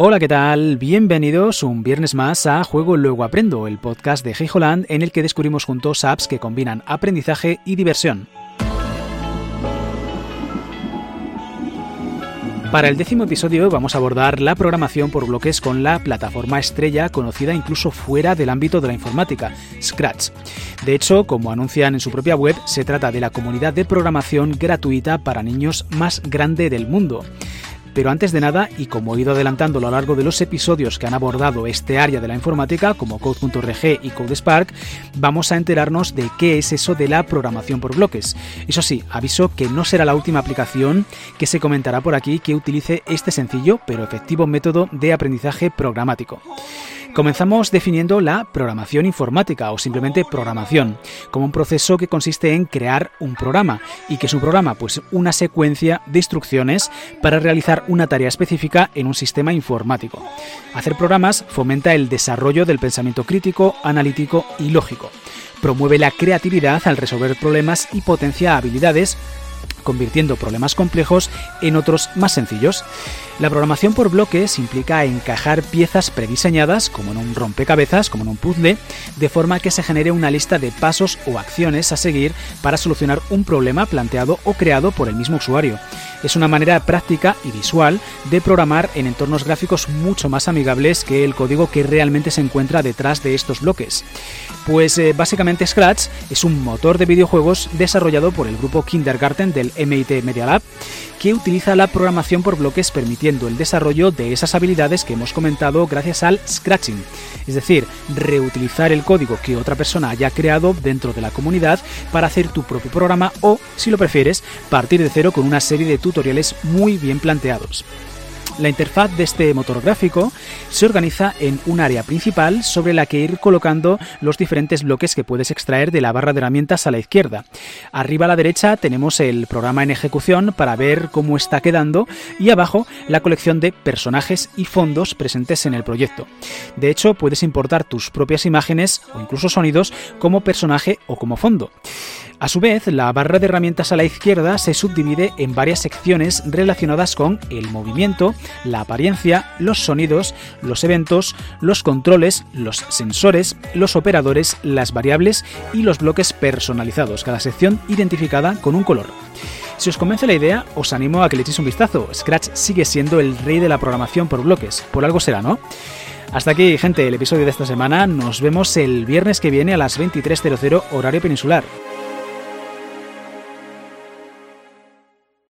Hola, ¿qué tal? Bienvenidos un viernes más a Juego Luego Aprendo, el podcast de Hey Holland en el que descubrimos juntos apps que combinan aprendizaje y diversión. Para el décimo episodio vamos a abordar la programación por bloques con la plataforma estrella conocida incluso fuera del ámbito de la informática, Scratch. De hecho, como anuncian en su propia web, se trata de la comunidad de programación gratuita para niños más grande del mundo. Pero antes de nada, y como he ido adelantando a lo largo de los episodios que han abordado este área de la informática, como Code.rg y CodeSpark, vamos a enterarnos de qué es eso de la programación por bloques. Eso sí, aviso que no será la última aplicación que se comentará por aquí que utilice este sencillo pero efectivo método de aprendizaje programático. Comenzamos definiendo la programación informática o simplemente programación, como un proceso que consiste en crear un programa y que es un programa, pues una secuencia de instrucciones para realizar una tarea específica en un sistema informático. Hacer programas fomenta el desarrollo del pensamiento crítico, analítico y lógico. Promueve la creatividad al resolver problemas y potencia habilidades convirtiendo problemas complejos en otros más sencillos. La programación por bloques implica encajar piezas prediseñadas, como en un rompecabezas, como en un puzzle, de forma que se genere una lista de pasos o acciones a seguir para solucionar un problema planteado o creado por el mismo usuario. Es una manera práctica y visual de programar en entornos gráficos mucho más amigables que el código que realmente se encuentra detrás de estos bloques. Pues eh, básicamente Scratch es un motor de videojuegos desarrollado por el grupo Kindergarten del MIT Media Lab que utiliza la programación por bloques permitiendo el desarrollo de esas habilidades que hemos comentado gracias al scratching, es decir, reutilizar el código que otra persona haya creado dentro de la comunidad para hacer tu propio programa o, si lo prefieres, partir de cero con una serie de tutoriales muy bien planteados. La interfaz de este motor gráfico se organiza en un área principal sobre la que ir colocando los diferentes bloques que puedes extraer de la barra de herramientas a la izquierda. Arriba a la derecha tenemos el programa en ejecución para ver cómo está quedando y abajo la colección de personajes y fondos presentes en el proyecto. De hecho, puedes importar tus propias imágenes o incluso sonidos como personaje o como fondo. A su vez, la barra de herramientas a la izquierda se subdivide en varias secciones relacionadas con el movimiento, la apariencia, los sonidos, los eventos, los controles, los sensores, los operadores, las variables y los bloques personalizados, cada sección identificada con un color. Si os convence la idea, os animo a que le echéis un vistazo. Scratch sigue siendo el rey de la programación por bloques, por algo será, ¿no? Hasta aquí, gente, el episodio de esta semana. Nos vemos el viernes que viene a las 23.00 horario peninsular.